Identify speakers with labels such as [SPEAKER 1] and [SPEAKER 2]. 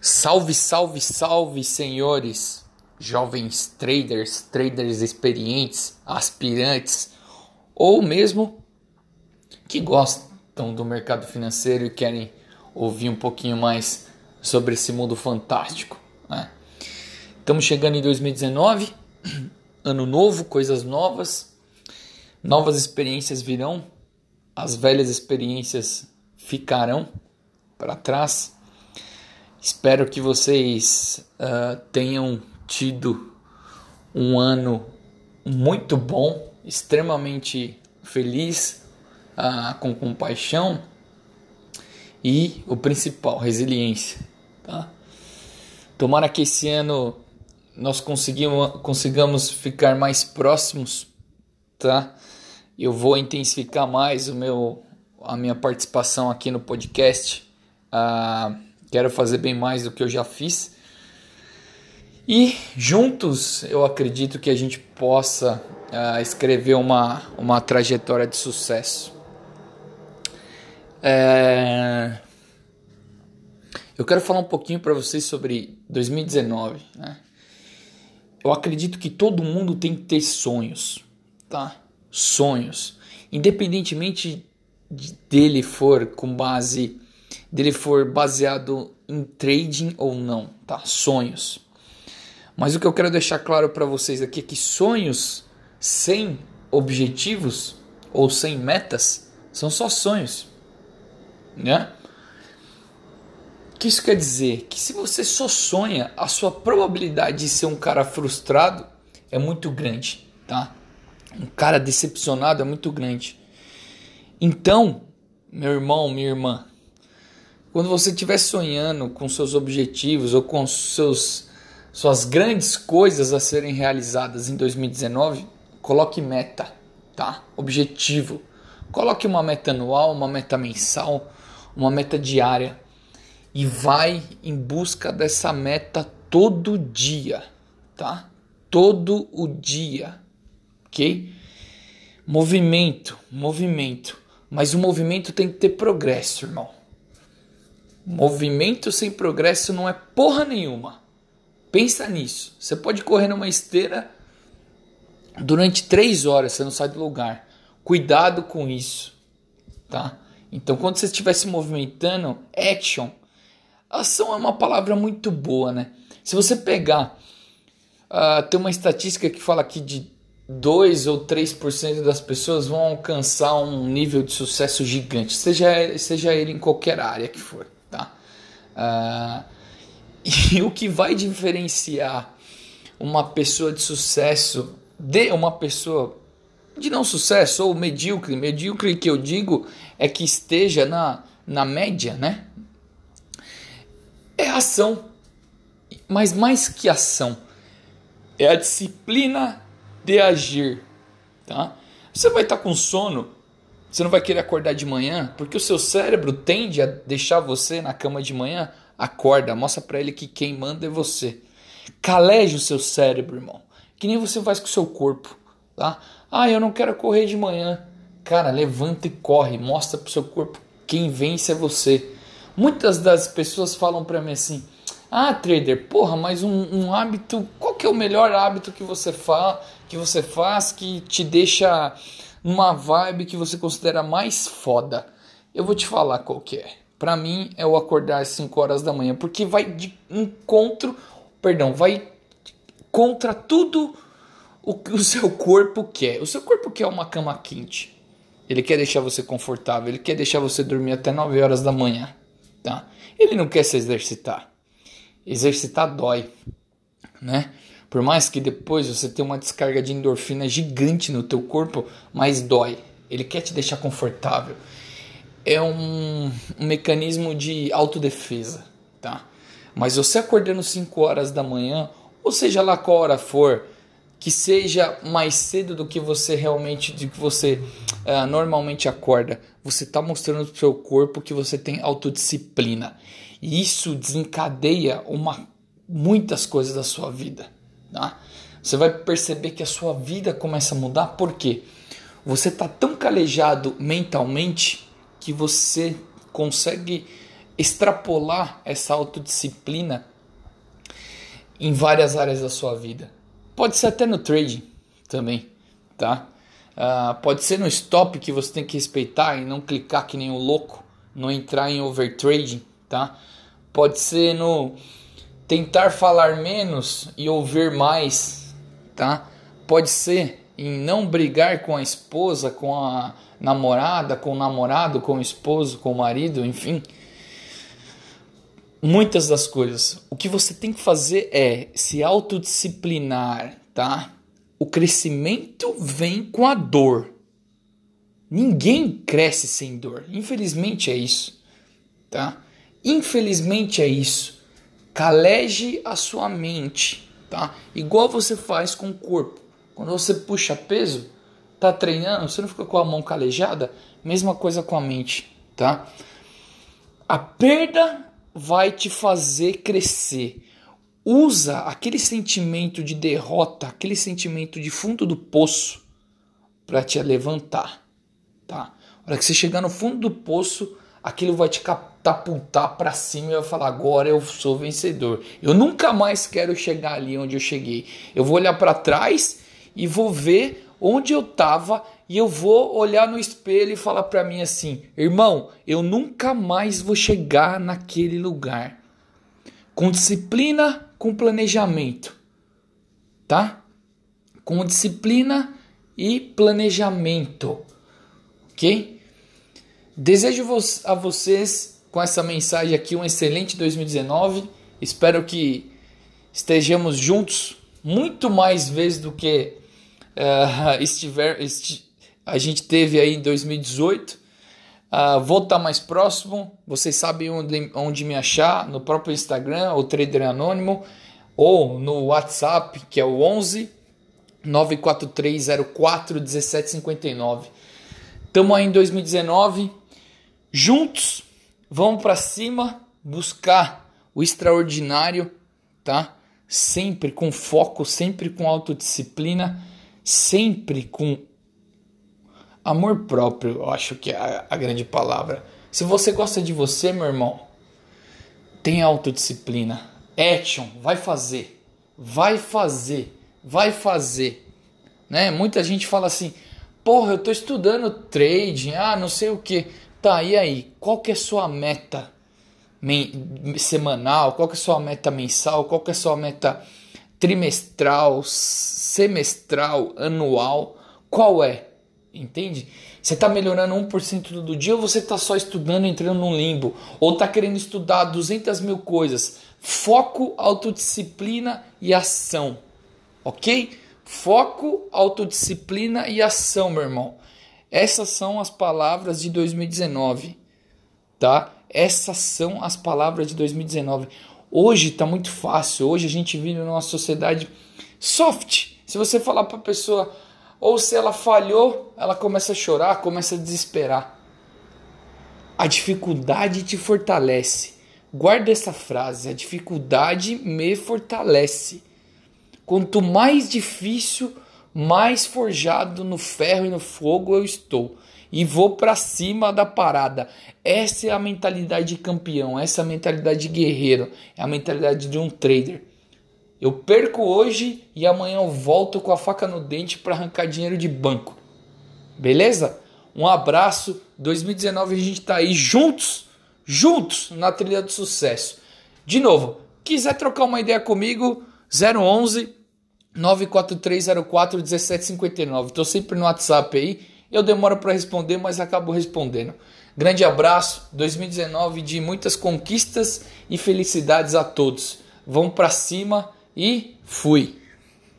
[SPEAKER 1] Salve, salve, salve, senhores, jovens traders, traders experientes, aspirantes ou mesmo que gostam do mercado financeiro e querem ouvir um pouquinho mais sobre esse mundo fantástico. Né? Estamos chegando em 2019, ano novo, coisas novas, novas experiências virão, as velhas experiências ficarão para trás Espero que vocês uh, tenham tido um ano muito bom, extremamente feliz, uh, com compaixão e o principal, resiliência. Tá? Tomara que esse ano nós consigamos ficar mais próximos, tá? Eu vou intensificar mais o meu, a minha participação aqui no podcast. Uh, Quero fazer bem mais do que eu já fiz. E juntos eu acredito que a gente possa uh, escrever uma, uma trajetória de sucesso. É... Eu quero falar um pouquinho para vocês sobre 2019. Né? Eu acredito que todo mundo tem que ter sonhos, tá? Sonhos, independentemente de dele for com base dele for baseado em trading ou não, tá? Sonhos. Mas o que eu quero deixar claro para vocês aqui é que sonhos sem objetivos ou sem metas são só sonhos, né? O que isso quer dizer? Que se você só sonha, a sua probabilidade de ser um cara frustrado é muito grande, tá? Um cara decepcionado é muito grande. Então, meu irmão, minha irmã, quando você estiver sonhando com seus objetivos ou com seus, suas grandes coisas a serem realizadas em 2019, coloque meta, tá? Objetivo. Coloque uma meta anual, uma meta mensal, uma meta diária e vai em busca dessa meta todo dia, tá? Todo o dia, ok? Movimento, movimento. Mas o movimento tem que ter progresso, irmão. Movimento sem progresso não é porra nenhuma. Pensa nisso. Você pode correr numa esteira durante três horas, você não sai do lugar. Cuidado com isso, tá? Então, quando você estiver se movimentando, action. Ação é uma palavra muito boa, né? Se você pegar, uh, tem uma estatística que fala aqui de 2 ou 3% das pessoas vão alcançar um nível de sucesso gigante, seja, seja ele em qualquer área que for. Uh, e o que vai diferenciar uma pessoa de sucesso de uma pessoa de não sucesso ou medíocre, medíocre que eu digo é que esteja na, na média, né? É ação. Mas mais que ação, é a disciplina de agir, tá? Você vai estar com sono, você não vai querer acordar de manhã, porque o seu cérebro tende a deixar você na cama de manhã. Acorda, mostra para ele que quem manda é você. Caleje o seu cérebro, irmão. Que nem você faz com o seu corpo, tá? Ah, eu não quero correr de manhã. Cara, levanta e corre, mostra pro seu corpo quem vence é você. Muitas das pessoas falam para mim assim: "Ah, trader, porra, mas um, um hábito, qual que é o melhor hábito que você fa que você faz que te deixa numa vibe que você considera mais foda. Eu vou te falar qual que é. Para mim é o acordar às 5 horas da manhã, porque vai de encontro, perdão, vai contra tudo o que o seu corpo quer. O seu corpo quer uma cama quente. Ele quer deixar você confortável, ele quer deixar você dormir até 9 horas da manhã, tá? Ele não quer se exercitar. Exercitar dói, né? Por mais que depois você tenha uma descarga de endorfina gigante no teu corpo, mas dói. Ele quer te deixar confortável. É um, um mecanismo de autodefesa, tá? Mas você acordando 5 horas da manhã, ou seja lá qual hora for, que seja mais cedo do que você realmente, do que você uh, normalmente acorda, você está mostrando para o seu corpo que você tem autodisciplina. E isso desencadeia uma, muitas coisas da sua vida. Tá? Você vai perceber que a sua vida começa a mudar porque você está tão calejado mentalmente que você consegue extrapolar essa autodisciplina em várias áreas da sua vida. Pode ser até no trading também, tá? Uh, pode ser no stop que você tem que respeitar e não clicar que nem um louco, não entrar em overtrading, tá? Pode ser no tentar falar menos e ouvir mais, tá? Pode ser em não brigar com a esposa, com a namorada, com o namorado, com o esposo, com o marido, enfim. Muitas das coisas. O que você tem que fazer é se autodisciplinar, tá? O crescimento vem com a dor. Ninguém cresce sem dor. Infelizmente é isso, tá? Infelizmente é isso. Caleje a sua mente, tá? Igual você faz com o corpo. Quando você puxa peso, tá treinando, você não fica com a mão calejada? Mesma coisa com a mente, tá? A perda vai te fazer crescer. Usa aquele sentimento de derrota, aquele sentimento de fundo do poço para te levantar, tá? A hora que você chegar no fundo do poço, aquilo vai te catapultar para cima e vai falar: agora eu sou vencedor. Eu nunca mais quero chegar ali onde eu cheguei. Eu vou olhar para trás e vou ver onde eu estava e eu vou olhar no espelho e falar para mim assim: irmão, eu nunca mais vou chegar naquele lugar. Com disciplina, com planejamento, tá? Com disciplina e planejamento, ok? Desejo a vocês com essa mensagem aqui um excelente 2019. Espero que estejamos juntos muito mais vezes do que uh, estiver, esti, a gente teve aí em 2018. Uh, ah, vou estar mais próximo. Vocês sabem onde, onde me achar no próprio Instagram, o Trader Anônimo, ou no WhatsApp, que é o 11 94304 1759. Estamos aí em 2019, juntos, vamos para cima, buscar o extraordinário, tá? Sempre com foco, sempre com autodisciplina sempre com amor próprio, eu acho que é a, a grande palavra. Se você gosta de você, meu irmão, tenha autodisciplina. Action, vai fazer. Vai fazer. Vai fazer. Né? Muita gente fala assim: "Porra, eu tô estudando trading, ah, não sei o que". Tá, e aí? Qual que é sua meta semanal? Qual que é sua meta mensal? Qual que é sua meta trimestral, semestral, anual, qual é? Entende? Você está melhorando 1% do dia ou você está só estudando entrando num limbo? Ou está querendo estudar 200 mil coisas? Foco, autodisciplina e ação. Ok? Foco, autodisciplina e ação, meu irmão. Essas são as palavras de 2019. Tá? Essas são as palavras de 2019. Hoje está muito fácil. Hoje a gente vive numa sociedade soft. Se você falar para a pessoa, ou se ela falhou, ela começa a chorar, começa a desesperar. A dificuldade te fortalece. Guarda essa frase: a dificuldade me fortalece. Quanto mais difícil, mais forjado no ferro e no fogo eu estou e vou para cima da parada. Essa é a mentalidade de campeão, essa é a mentalidade de guerreiro, é a mentalidade de um trader. Eu perco hoje e amanhã eu volto com a faca no dente para arrancar dinheiro de banco. Beleza? Um abraço. 2019 a gente tá aí juntos, juntos na trilha do sucesso. De novo, quiser trocar uma ideia comigo, 011 94304 1759. Tô sempre no WhatsApp aí eu demoro para responder, mas acabo respondendo. Grande abraço, 2019 de muitas conquistas e felicidades a todos. Vamos para cima e fui.